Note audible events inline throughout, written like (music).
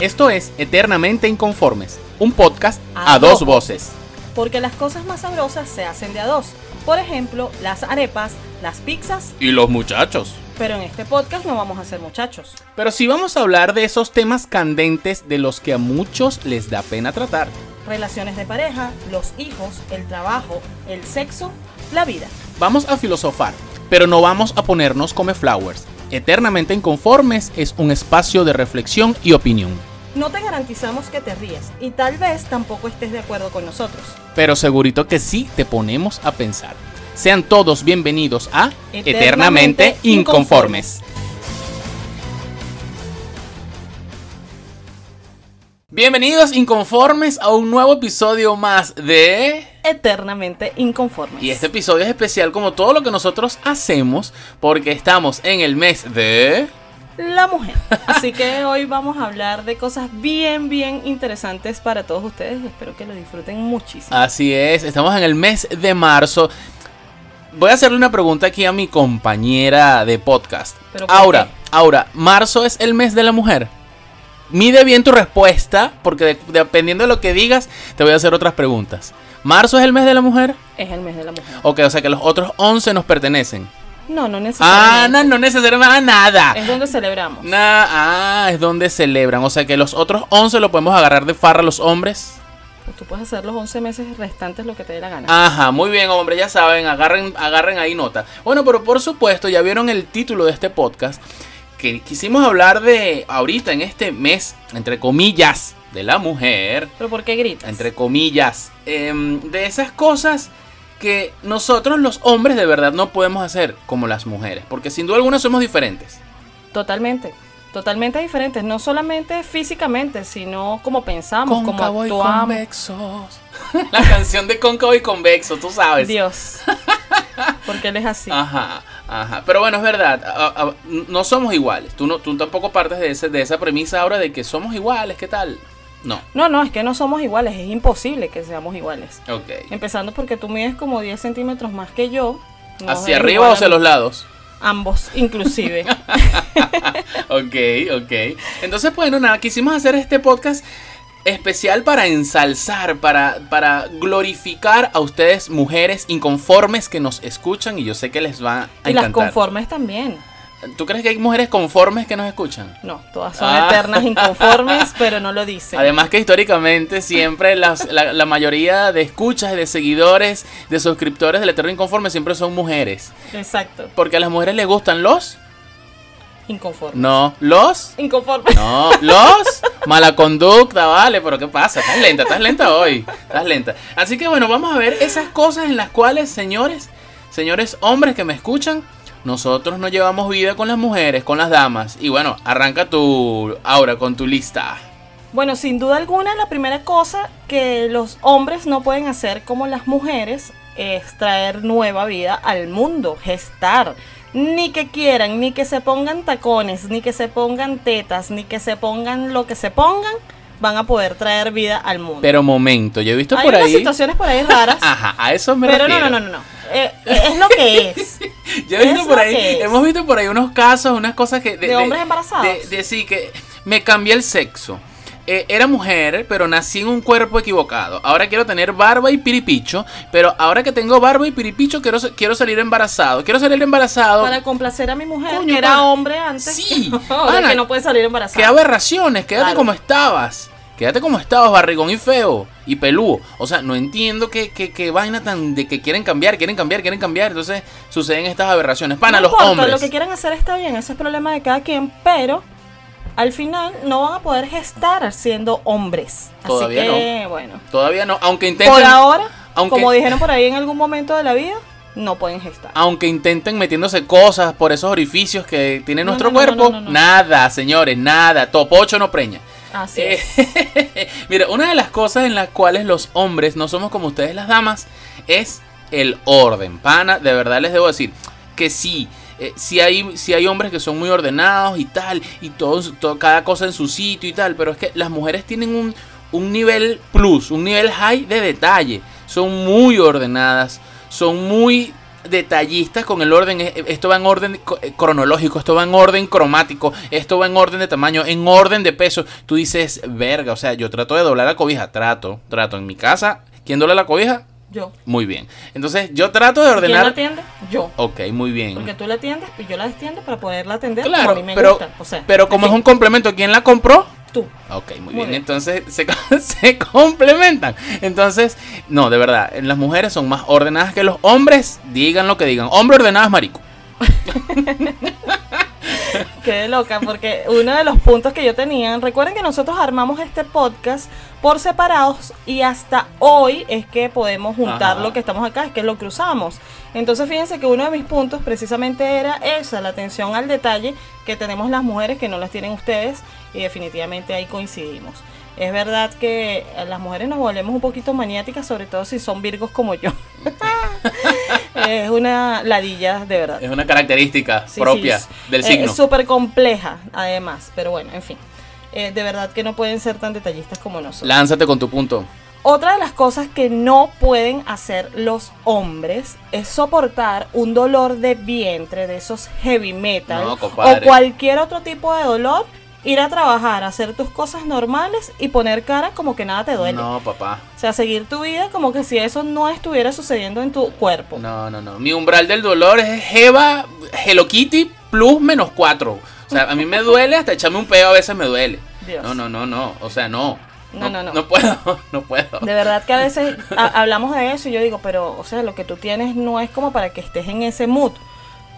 Esto es Eternamente Inconformes, un podcast a, A dos dos voces. Porque las cosas más sabrosas se hacen de a dos. Por ejemplo, las arepas, las pizzas, Y los muchachos. pero en este podcast no vamos a ser muchachos. Pero sí vamos a hablar de esos temas candentes de los que a muchos les da pena tratar. Relaciones de pareja, los hijos, el trabajo, el sexo, la vida. Vamos a filosofar, pero no vamos a ponernos come flowers. Eternamente Inconformes es un espacio de reflexión y opinión. No te garantizamos que te ríes y tal vez tampoco estés de acuerdo con nosotros. Pero segurito que sí te ponemos a pensar. Sean todos bienvenidos a Eternamente, Eternamente Inconformes. Bienvenidos inconformes a un nuevo episodio más de... Eternamente inconformes. Y este episodio es especial como todo lo que nosotros hacemos porque estamos en el mes de... La mujer. Así que (laughs) hoy vamos a hablar de cosas bien, bien interesantes para todos ustedes. Espero que lo disfruten muchísimo. Así es, estamos en el mes de marzo. Voy a hacerle una pregunta aquí a mi compañera de podcast. ¿Pero por Aura, qué? Aura, ¿marzo es el mes de la mujer? Mide bien tu respuesta, porque de- dependiendo de lo que digas, te voy a hacer otras preguntas. ¿Marzo es el mes de la mujer? Es el mes de la mujer. Ok, o sea que los otros 11 nos pertenecen. No, no Ah, necesariamente. no, no necesariamente nada. Es donde celebramos. Nah, ah, es donde celebran. O sea que los otros 11 lo podemos agarrar de farra los hombres. Pues tú puedes hacer los 11 meses restantes lo que te dé la gana. Ajá, muy bien, hombre, ya saben, agarren, agarren ahí nota. Bueno, pero por supuesto, ya vieron el título de este podcast. Que quisimos hablar de ahorita en este mes, entre comillas, de la mujer. ¿Pero por qué gritas? Entre comillas. em, de esas cosas que nosotros los hombres de verdad no podemos hacer como las mujeres. Porque sin duda alguna somos diferentes. Totalmente. Totalmente diferentes. No solamente físicamente, sino como pensamos, como y actuamos. convexos. (laughs) La canción de Cóncavo y Convexo, tú sabes. Dios. (laughs) Porque él es así. Ajá, ajá. Pero bueno, es verdad. a- a- no somos iguales. Tú, no, tú tampoco partes de, ese, de esa premisa ahora de que somos iguales. ¿Qué tal? No. No, no, es que no somos iguales. Es imposible que seamos iguales. Ok. Empezando porque tú mides como 10 centímetros más que yo. No ¿Hacia arriba o hacia los lados? Ambos, inclusive. (laughs) Ok, ok. Entonces, bueno, nada, quisimos hacer este podcast especial para ensalzar, para, para glorificar a ustedes, mujeres inconformes que nos escuchan y yo sé que les va a y las encantar. conformes también. ¿Tú crees que hay mujeres conformes que nos escuchan? No, todas son Ah. eternas inconformes, (laughs) pero no lo dicen. Además que históricamente siempre las- la, la mayoría de escuchas de seguidores, de suscriptores del Eterno Inconforme siempre son mujeres. Exacto, Porque a las mujeres les gustan los... inconformes. No, los... Inconformes. No, los... Mala conducta, vale, pero ¿qué pasa? Estás lenta, estás lenta hoy. Estás lenta. Así que bueno, vamos a ver esas cosas en las cuales, señores, señores hombres que me escuchan, nosotros no llevamos vida con las mujeres, con las damas. Y bueno, arranca tu... Ahora con tu lista. Bueno, sin duda alguna, la primera cosa que los hombres no pueden hacer como las mujeres es traer nueva vida al mundo, gestar. Ni que quieran, ni que se pongan tacones, ni que se pongan tetas, ni que se pongan lo que se pongan, van a poder traer vida al mundo. Pero momento, yo he visto Hay por unas ahí... Ah, situaciones por ahí raras, (laughs) Ajá, a eso me pero no, refiero. no, no, no, no. Eh, es lo que es. (laughs) Yo he visto Es por ahí, hemos visto por ahí unos casos, unas cosas que... ¿De hombres embarazados? De, de sí, que me cambié el sexo. Eh, era mujer, pero nací en un cuerpo equivocado. Ahora quiero tener barba y piripicho, pero ahora que tengo barba y piripicho quiero, quiero salir embarazado. Quiero salir embarazado. Para complacer a mi mujer, Coño, que era hombre antes. Sí, (laughs) ahora pana. que no puede salir embarazada. ¡Qué aberraciones! Quédate Claro. como estabas. Quédate como estabas, barrigón y feo. Y peludo. O sea, no entiendo qué, qué, qué vaina tan de que quieren cambiar, quieren cambiar, quieren cambiar. Entonces suceden estas aberraciones. Pana, no los importa, hombres. Lo que quieran hacer está bien, ese es problema de cada quien, pero al final no van a poder gestar siendo hombres. Todavía Así que, bueno. Todavía no, aunque intenten. Por ahora, aunque- como dijeron por ahí en algún momento de la vida, no pueden gestar. Aunque intenten metiéndose cosas por esos orificios que tiene No, nuestro no, no, cuerpo, no, no, no. nada, señores, nada. Topocho no preña. Así Eh, es. (laughs) Mira, una de las cosas en las cuales los hombres no somos como ustedes las damas es el orden. Pana, de verdad les debo decir que sí. Eh, sí, hay, sí hay hombres que son muy ordenados y tal, y todo, todo- cada cosa en su sitio y tal, pero es que las mujeres tienen un, un nivel plus, un nivel high de detalle. Son muy ordenadas, son muy detallistas con el orden. eh, Esto va en orden eh, cronológico, esto va en orden cromático, esto va en orden de tamaño, en orden de peso. Tú dices, verga, o sea, yo trato de doblar la cobija, trato, trato. En mi casa, ¿quién dobla la cobija? Yo. Muy bien. Entonces, yo trato de ¿Quién la ordenar. atiende? Yo. Ok, muy bien. Porque tú la atiendes y yo la extiendo para poderla atender Claro, como a mí me pero, gusta. O sea, pero como es un complemento, ¿quién la compró? tú. Ok, muy, Muy bien. bien. Entonces (laughs) se, se complementan. Entonces, no, de verdad, las mujeres son más ordenadas que los hombres. Digan lo que digan. Hombre ordenado es marico. (laughs) (laughs) Qué loca, porque uno de los puntos que yo tenía, recuerden que nosotros armamos este podcast por separados y hasta hoy es que podemos juntar Ajá. lo que estamos acá, es que lo cruzamos. Entonces fíjense que uno de mis puntos precisamente era esa, la atención al detalle que tenemos las mujeres que no las tienen ustedes y definitivamente ahí coincidimos. Es verdad que las mujeres nos volvemos un poquito maniáticas, sobre todo si son virgos como yo. (laughs) es una ladilla de verdad. Es una característica Sí, propia sí, del signo. Es súper compleja, además, pero bueno, en fin. Eh, de verdad que no pueden ser tan detallistas como nosotros. Lánzate con tu punto. Otra de las cosas que no pueden hacer los hombres es soportar un dolor de vientre, de esos heavy metal, No, o cualquier otro tipo de dolor, ir a trabajar, hacer tus cosas normales y poner cara como que nada te duele. No, papá. O sea, seguir tu vida como que si eso no estuviera sucediendo en tu cuerpo. No, no, no. Mi umbral del dolor es Jeva Hello Kitty plus menos 4. O sea, a mí me duele, hasta echarme un pedo a veces me duele. Dios. No, no, no, no. O sea, no. No, no, no. No puedo, (laughs) no puedo. De verdad que a veces ha- hablamos de eso y yo digo, pero, o sea, lo que tú tienes no es como para que estés en ese mood.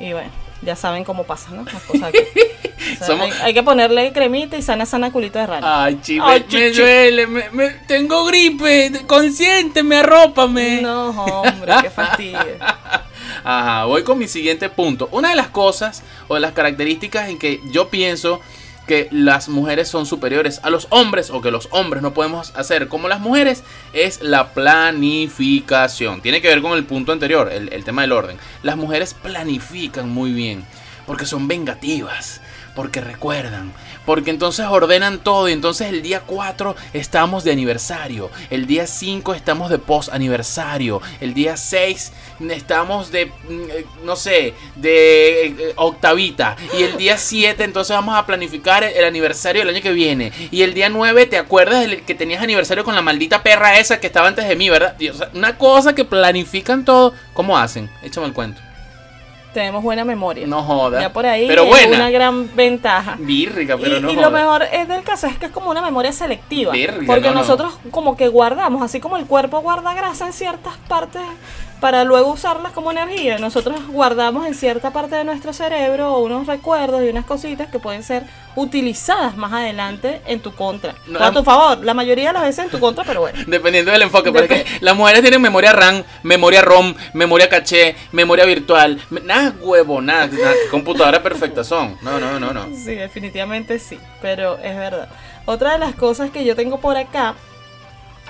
Y bueno, ya saben cómo pasa, ¿no? Las cosas aquí. O sea, Somos- hay, hay que ponerle cremita y sana, sana culito de rana. Ay, chive, Ay, me duele, me, me- tengo gripe, consiénteme, arrópame. No, hombre, qué fastidio. (laughs) Ajá, voy con mi siguiente punto. Una de las cosas o de las características en que yo pienso que las mujeres son superiores a los hombres o que los hombres no podemos hacer como las mujeres es la planificación. Tiene que ver con el punto anterior, el, el tema del orden. Las mujeres planifican muy bien porque son vengativas, porque recuerdan, porque entonces ordenan todo y entonces el día 4 estamos de aniversario, el día 5 estamos de post aniversario, el día 6 estamos de, mm, no sé, de eh, octavita y el día 7 entonces vamos a planificar el, aniversario del año que viene y el día 9 te acuerdas del que tenías aniversario con la maldita perra esa que estaba antes de mí, ¿verdad? Y, una cosa que planifican todo, ¿cómo hacen? Échame el cuento. Tenemos buena memoria. No joda. Ya por ahí Pero es buena. una gran ventaja. Virrica, pero y, no y joda. lo mejor es del caso es que es como una memoria selectiva. Verga, porque no, no. nosotros como que guardamos, así como el cuerpo guarda grasa en ciertas partes para luego usarlas como energía. Nosotros guardamos en cierta parte de nuestro cerebro unos recuerdos y unas cositas que pueden ser utilizadas más adelante en tu contra. No, o a tu favor, la mayoría de las veces en tu contra, pero bueno. (laughs) Dependiendo del enfoque, porque las mujeres tienen memoria RAM, memoria ROM, memoria caché, memoria virtual. Nada huevo, nada, nada, computadora perfecta son. No, no, no, no. Sí, definitivamente sí, pero es verdad. Otra de las cosas que yo tengo por acá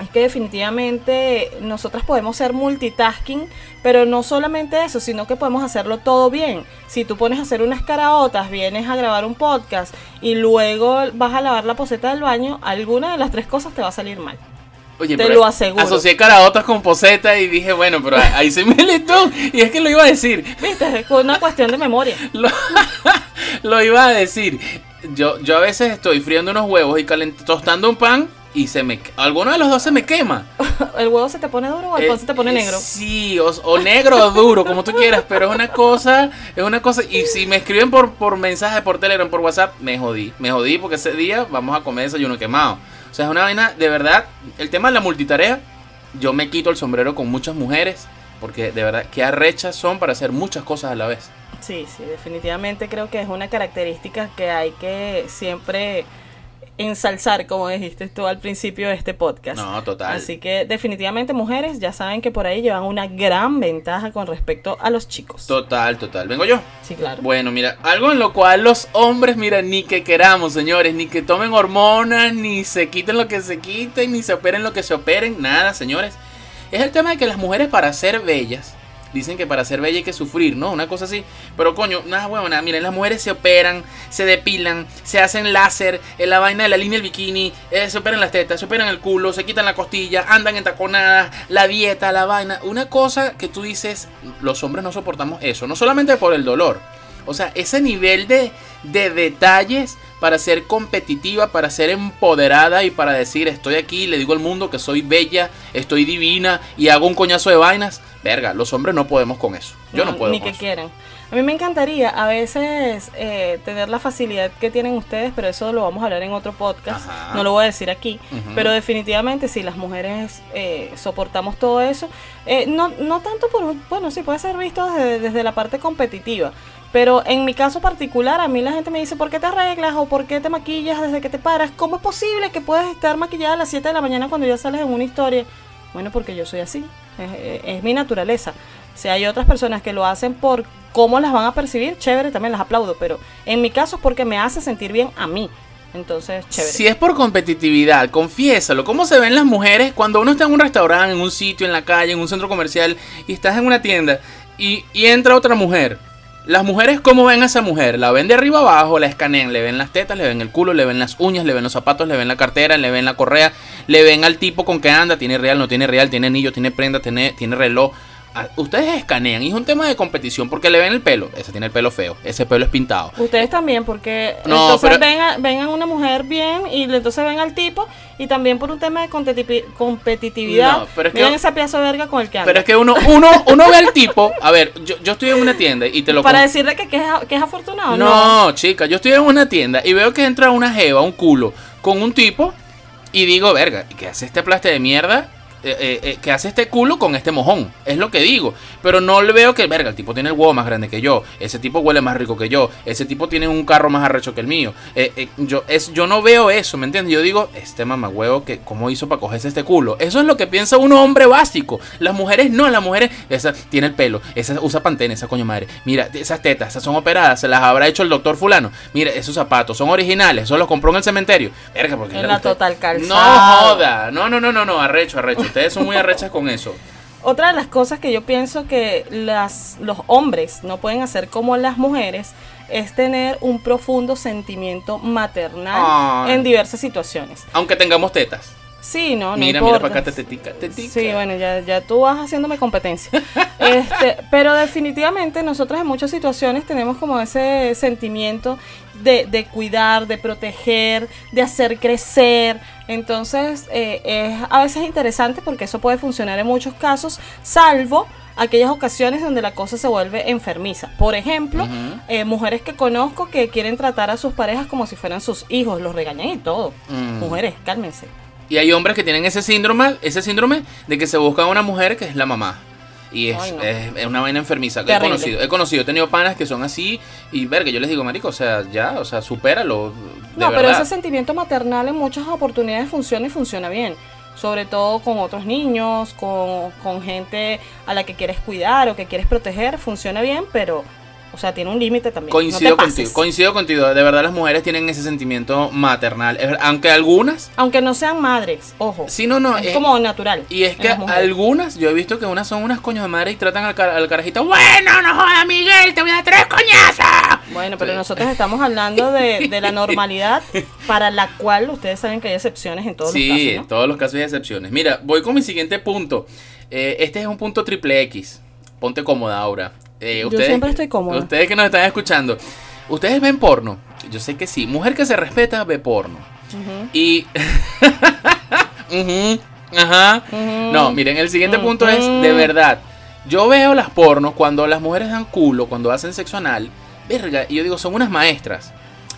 es que definitivamente nosotras podemos ser multitasking, pero no solamente eso, sino que podemos hacerlo todo bien. Si tú pones a hacer unas caraotas, vienes a grabar un podcast y luego vas a lavar la poseta del baño, alguna de las tres cosas te va a salir mal. Oye, Te lo aseguro. Asocié caraotas con poseta y dije, bueno, pero ahí se me (laughs) listó. Y es que lo iba a decir. ¿Viste? Es una cuestión de memoria. (laughs) Lo, (laughs) lo iba a decir. Yo, yo a veces estoy friendo unos huevos y calent- tostando un pan y se me alguno de los dos se me quema. (laughs) ¿El huevo se te pone duro o el Eh, pan se te pone negro? Sí, o, o negro o duro, como tú quieras, pero es una cosa, es una cosa. Y si me escriben por, por mensaje, por Telegram, por WhatsApp, me jodí. Me jodí porque ese día vamos a comer desayuno quemado. O sea, es una vaina, de verdad, el tema de la multitarea, yo me quito el sombrero con muchas mujeres, porque de verdad, qué arrechas son para hacer muchas cosas a la vez. Sí, sí, definitivamente creo que es una característica que hay que siempre ensalzar, como dijiste tú al principio de este podcast. No, total. Así que definitivamente mujeres ya saben que por ahí llevan una gran ventaja con respecto a los chicos. Total, total. Vengo yo. Sí, claro. Bueno, mira, algo en lo cual los hombres, mira, ni que queramos, señores, ni que tomen hormonas, ni se quiten lo que se quiten, ni se operen lo que se operen, nada, señores. Es el tema de que las mujeres para ser bellas Dicen que para ser bella hay que sufrir, ¿no? Una cosa así. Pero coño, nada huevona. Miren, las mujeres se operan, se depilan, se hacen láser, en la vaina de la línea del bikini, eh, se operan las tetas, se operan el culo, se quitan la costilla, andan en taconadas, la dieta, la vaina. Una cosa que tú dices, los hombres no soportamos eso. No solamente por el dolor. O sea, ese nivel de, de detalles para ser competitiva, para ser empoderada y para decir estoy aquí, le digo al mundo que soy bella, estoy divina y hago un coñazo de vainas. Verga, los hombres no podemos con eso. Yo no, puedo. Ni que quieran. A mí me encantaría a veces eh, tener la facilidad que tienen ustedes, pero eso lo vamos a hablar en otro podcast. No lo voy a decir aquí. Pero definitivamente si las mujeres eh, soportamos todo eso, eh, no, no tanto por... Bueno, sí puede ser visto desde, desde la parte competitiva. Pero en mi caso particular, a mí la gente me dice, ¿por qué te arreglas o por qué te maquillas desde que te paras? ¿Cómo es posible que puedas estar maquillada a las 7 de la mañana cuando ya sales en una historia? Bueno, porque yo soy así, es, mi naturaleza. Si hay otras personas que lo hacen por cómo las van a percibir, chévere, también las aplaudo, pero en mi caso es porque me hace sentir bien a mí. Entonces, chévere. Si es por competitividad, confiésalo. ¿Cómo se ven las mujeres cuando uno está en un restaurante, en un sitio, en la calle, en un centro comercial y estás en una tienda y, y entra otra mujer? Las mujeres, ¿cómo ven a esa mujer? La ven de arriba abajo, la escanean, le ven las tetas, le ven el culo, le ven las uñas, le ven los zapatos, le ven la cartera, le ven la correa, le ven al tipo con que anda, tiene real, no tiene real, tiene anillo, tiene prenda, tiene, tiene reloj, ustedes escanean y es un tema de competición porque le ven el pelo. Ese tiene el pelo feo, ese pelo es pintado. Ustedes también, porque entonces ven, a, una mujer bien y entonces ven al tipo y también por un tema de competitividad. No, pero es que, esa pieza verga con el que anda. Pero es que uno, uno, uno ve al tipo. A ver, yo, yo estoy en una tienda y te lo Para decirle que, que, es, que es afortunado, ¿no? No, chica, yo estoy en una tienda y veo que entra una jeva, un culo, con un tipo y digo, verga, ¿qué hace este plaste de mierda? Eh, eh, eh, que hace este culo con este mojón. Es lo que digo. Pero no le veo que, verga, el tipo tiene el huevo más grande que yo. Ese tipo huele más rico que yo. Ese tipo tiene un carro más arrecho que el mío. yo, es, yo no veo eso, ¿me entiendes? Yo digo, este huevo que ¿cómo hizo para cogerse este culo? Eso es lo que piensa un hombre básico. Las mujeres no, las mujeres, esa tiene el pelo, esa usa pantene, esa coño madre. Mira, esas tetas, esas son operadas, se las habrá hecho el doctor fulano. Mira, esos zapatos son originales, eso los compró en el cementerio. Verga, porque en la total calzado. No joda. No, no, no, no, no, arrecho, arrecho. Ustedes son muy arrechas con eso. Otra de las cosas que yo pienso que las, los hombres no pueden hacer como las mujeres es tener un profundo sentimiento maternal en diversas situaciones. Aunque tengamos tetas. Sí, no, no Mira, mira para acá, te tetica, Sí, bueno, ya, ya tú vas haciéndome competencia. (laughs) este, pero definitivamente nosotros en muchas situaciones tenemos como ese sentimiento de, de cuidar, de proteger, de hacer crecer. Entonces, eh, es a veces interesante porque eso puede funcionar en muchos casos, salvo aquellas ocasiones donde la cosa se vuelve enfermiza. Por ejemplo, eh, mujeres que conozco que quieren tratar a sus parejas como si fueran sus hijos, los regañan y todo. Mm. Mujeres, cálmense. Y hay hombres que tienen ese síndrome, ese síndrome de que se buscan una mujer que es la mamá. Y es, es, una vaina enfermiza. He conocido, he conocido, he tenido panas que son así y ver que yo les digo, marico, o sea, ya, o sea, supéralo. no, pero ese sentimiento maternal en muchas oportunidades funciona y funciona bien. Sobre todo con otros niños, con, con gente a la que quieres cuidar o que quieres proteger, funciona bien, pero o sea, tiene un límite también. Coincido contigo, coincido contigo. De verdad las mujeres tienen ese sentimiento maternal. Aunque algunas... Aunque no sean madres, ojo. Sí, no, no. Es, como natural. Y es que algunas, yo he visto que unas son unas coños de madre y tratan al, al carajito, bueno, no jodas, Miguel, te voy a dar tres coñazas. Bueno, pero nosotros estamos hablando de, de, la (laughs) normalidad para la cual ustedes saben que hay excepciones en todos los casos. Sí, en todos los casos hay excepciones. Mira, voy con mi siguiente punto. Eh, este es un punto triple X. Ponte cómoda ahora. Eh, ustedes, Yo siempre estoy cómodo. Ustedes que nos están escuchando, ¿ustedes ven porno? Yo sé que sí. Mujer que se respeta ve porno. Y... (laughs) Ajá. No, miren, el siguiente punto es, de verdad, yo veo las pornos cuando las mujeres dan culo, cuando hacen sexo anal, verga, y yo digo, son unas maestras.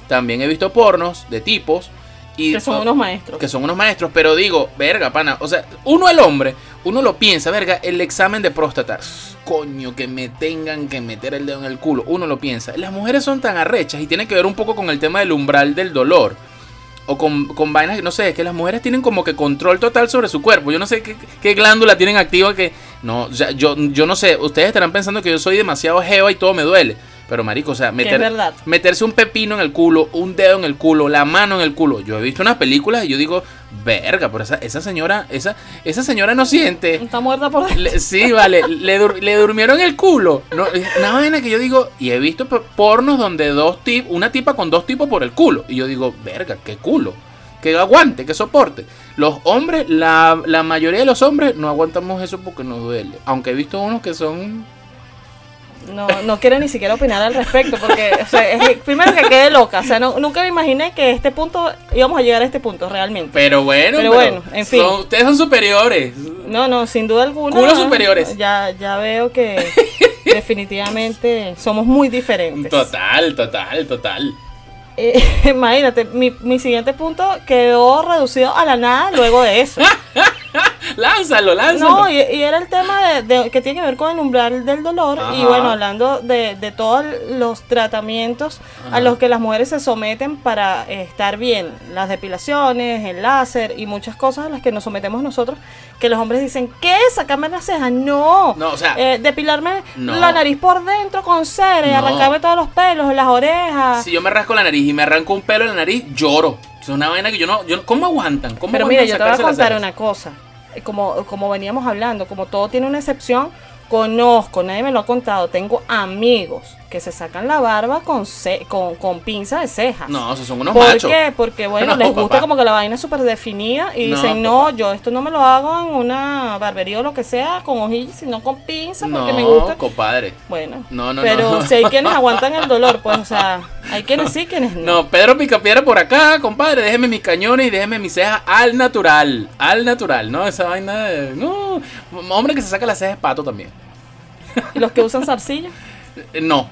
También he visto pornos de tipos que son unos maestros. Que son unos maestros, pero digo, verga, pana. O sea, uno el hombre, uno lo piensa, verga, el examen de próstata. Coño, que me tengan que meter el dedo en el culo. Uno lo piensa. Las mujeres son tan arrechas y tiene que ver un poco con el tema del umbral del dolor. O con, con vainas, no sé, que las mujeres tienen como que control total sobre su cuerpo. Yo no sé qué, glándula tienen activa que. No, yo, yo no sé. Ustedes estarán pensando que yo soy demasiado geo y todo me duele. Pero marico, o sea, meter- meterse un pepino en el culo, un dedo en el culo, la mano en el culo. Yo he visto unas películas y yo digo, verga, pero esa, esa señora, esa, esa señora no siente. Está muerta por. Le- sí, vale, (laughs) le, dur- le durmieron el culo. No, una vaina que yo digo, y he visto pornos donde dos tip, una tipa con dos tipos por el culo. Y yo digo, verga, qué culo. Que aguante, que soporte. Los hombres, la, la mayoría de los hombres no aguantamos eso porque nos duele. Aunque he visto unos que son. No, no quiero ni siquiera opinar al respecto porque, o sea, es- primero que quede loca, o sea, no- nunca me imaginé que este punto, íbamos a llegar a este punto realmente. Pero bueno, Pero bueno, en fin. son- ustedes son superiores. No, no, sin duda alguna. Culos superiores. Ya, ya veo que (laughs) definitivamente somos muy diferentes. Total, total, total. Eh, (laughs) imagínate, mi, mi siguiente punto quedó reducido a la nada luego de eso. (laughs) (laughs) Lánzalo, lánzalo. No, y, y era el tema de, de- que tiene que ver con el umbral del dolor. Y bueno, hablando de, de todos los tratamientos Ajá. a los que las mujeres se someten para eh, estar bien. Las depilaciones, el láser y muchas cosas a las que nos sometemos nosotros. Que los hombres dicen, ¿qué? ¿Sacarme las cejas? No. No, o sea- Eh, depilarme No. la nariz por dentro con cera No. arrancarme todos los pelos, las orejas. Si yo me rasco la nariz y me arranco un pelo en la nariz, lloro. Es una vaina que yo no. Yo, ¿Cómo aguantan? ¿Cómo Pero mira, yo te voy a contar una cosa. Eh, Como, como veníamos hablando, como todo tiene una excepción, conozco, nadie me lo ha contado, tengo amigos que se sacan la barba con, ce- con, con pinza de cejas. No, esos son unos ¿Por machos. qué? Porque bueno, No, les gusta papá. como que la vaina es súper definida y No, dicen, no, papá. yo esto no me lo hago en una barbería o lo que sea, con hojillas, sino con pinza, porque No, me gusta. compadre. Bueno, No, no, pero no. si hay quienes aguantan el dolor, pues, o sea, hay quienes sí, quienes no. No, Pedro Picapiedra por acá, compadre. Déjeme mis cañones y déjeme mis cejas al natural. Al natural, ¿no? Esa vaina de. No. Hombre que se saca las cejas es pato también. ¿Y los que usan zarcillo? Eh, (laughs) No.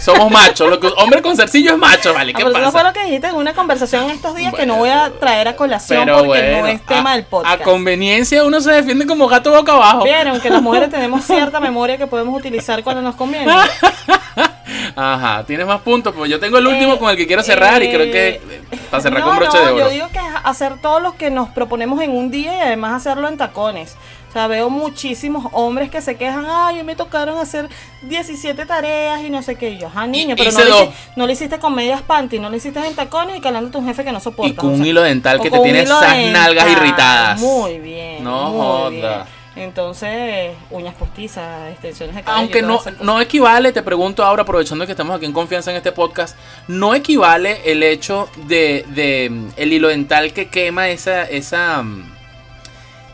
Somos machos. Lo que, hombre con zarcillo es macho, ¿vale? Ah, ¿Qué pero eso pasa? fue lo que dijiste en una conversación estos días que no voy a traer a colación porque bueno, no es tema a, del podcast. a conveniencia uno se defiende como gato boca abajo. Vieron que las mujeres tenemos cierta memoria que podemos utilizar cuando nos conviene. (laughs) Ajá, tienes más puntos, pues yo tengo el último Eh, con el que quiero cerrar y creo que eh, para cerrar No, con broche no, de oro. Yo digo que es hacer todo lo que nos proponemos en un día y además hacerlo en tacones. O sea, veo muchísimos hombres que se quejan, ay, me tocaron hacer 17 tareas y no sé qué. Y yo, ah, niño, pero no hice lo, hici- no lo hiciste con medias panty, no lo hiciste en tacones y calándote un jefe que no soporta. Y con un hilo dental que te tiene esas nalgas irritadas. Muy bien. No muy joda. bien. Entonces, uñas postizas, extensiones de cabello. Aunque no, no equivale, te pregunto ahora, aprovechando que estamos aquí en confianza en este podcast, no equivale el hecho de, de, el hilo dental que quema esa, esa,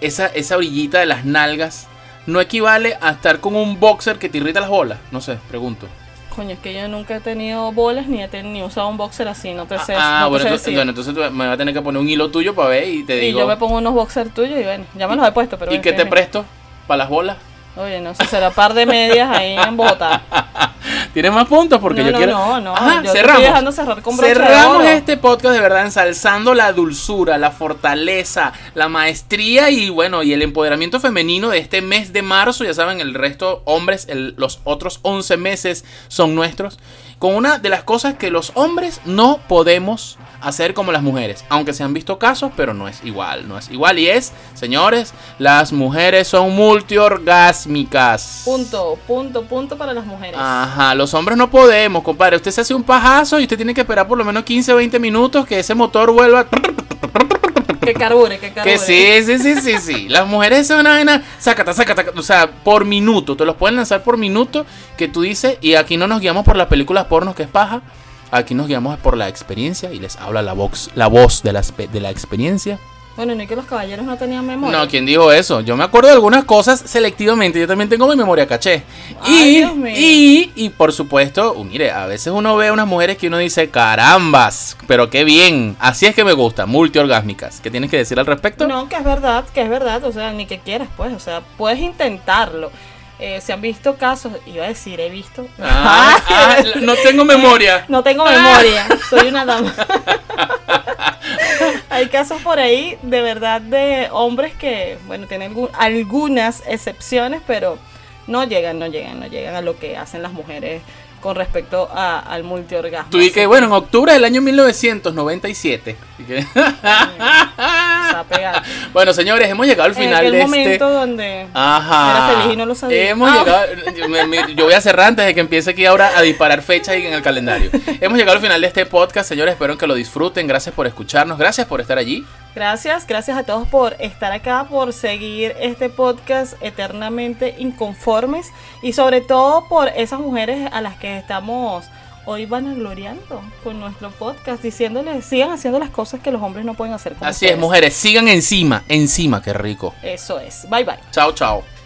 esa, esa orillita de las nalgas, no equivale a estar con un boxer que te irrita las bolas. No sé, pregunto. Coño, es que yo nunca he tenido bolas ni he tenido, ni usado un boxer así, no te sé. ah, no te bueno, sé entonces, decir. bueno, entonces tú me vas a tener que poner un hilo tuyo para ver y te y digo. yo me pongo unos boxers tuyos y bueno, ya me los he puesto, pero ¿Y qué te presto? ¿Para las bolas? Oye, no sé, será par de medias ahí en Bogotá. (laughs) ¿Tienes más puntos? Porque No, yo no, quiero. no, no, Ajá, yo te estoy cerramos. dejando cerrar con de Cerramos este podcast de verdad ensalzando la dulzura, la fortaleza, la maestría y bueno, y el empoderamiento femenino de este mes de marzo. Ya saben, el resto, hombres, el- los otros 11 meses son nuestros. Con una de las cosas que los hombres no podemos hacer como las mujeres. Aunque se han visto casos, pero no es igual, no es igual. Y es, señores, las mujeres son multiorgásmicas. Punto, punto, punto para las mujeres. Ajá, los hombres no podemos, compadre. Usted se hace un pajazo y usted tiene que esperar por lo menos 15 o 20 minutos que ese motor vuelva. Que carbure, que carbure. Que sí, sí, sí, sí, sí. Las mujeres son una vaina, sácata, sácata, o sea, por minuto. Te los pueden lanzar por minuto que tú dices. Y aquí no nos guiamos por las películas pornos que es paja. Aquí nos guiamos por la experiencia y les habla la voz, la voz de la, de la experiencia. Bueno, ni que los caballeros no tenían memoria. No, ¿quién dijo eso? Yo me acuerdo de algunas cosas selectivamente. Yo también tengo mi memoria caché. Ay, y, Dios mío. y, y por supuesto, uh, mire, a veces uno ve a unas mujeres que uno dice, carambas, pero qué bien. Así es que me gusta, multiorgásmicas. ¿Qué tienes que decir al respecto? No, que es verdad, que es verdad, o sea, ni que quieras, pues, o sea, puedes intentarlo. Eh, se han visto casos, iba a decir, he visto. Ah, ah, (laughs) no tengo memoria. No tengo memoria, soy una dama. (laughs) Hay casos por ahí, de verdad, de hombres que, bueno, tienen algu- algunas excepciones, pero no llegan, no llegan, no llegan a lo que hacen las mujeres con respecto a- al multiorgasmo. Tú que, bueno, en octubre del año 1997. y que- (laughs) estaba pegada. Bueno, señores, hemos llegado al En final aquel de momento este. donde Ajá. era feliz y no lo sabía. Hemos Ah. llegado. me- me- yo voy a cerrar antes de que empiece aquí ahora a disparar fechas en el calendario. Hemos llegado al final de este podcast, señores. Espero que lo disfruten. Gracias por escucharnos. Gracias por estar allí. Gracias, gracias a todos por estar acá, por seguir este podcast eternamente inconformes y sobre todo por esas mujeres a las que estamos hoy vanagloriando con nuestro podcast, diciéndoles, sigan haciendo las cosas que los hombres no pueden hacer. como Así es, mujeres. Sigan encima. Encima, qué rico. Eso es. Bye bye. Chao, chao.